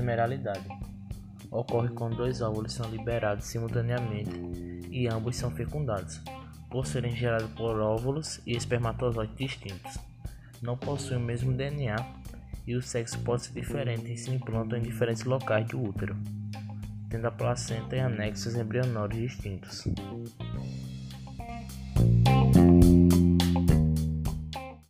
bilateralidade. Ocorre quando dois óvulos são liberados simultaneamente e ambos são fecundados, por serem gerados por óvulos e espermatozoides distintos. Não possuem o mesmo DNA e o sexo pode ser diferente e se implantam em diferentes locais do útero, tendo a placenta e anexos embrionários distintos.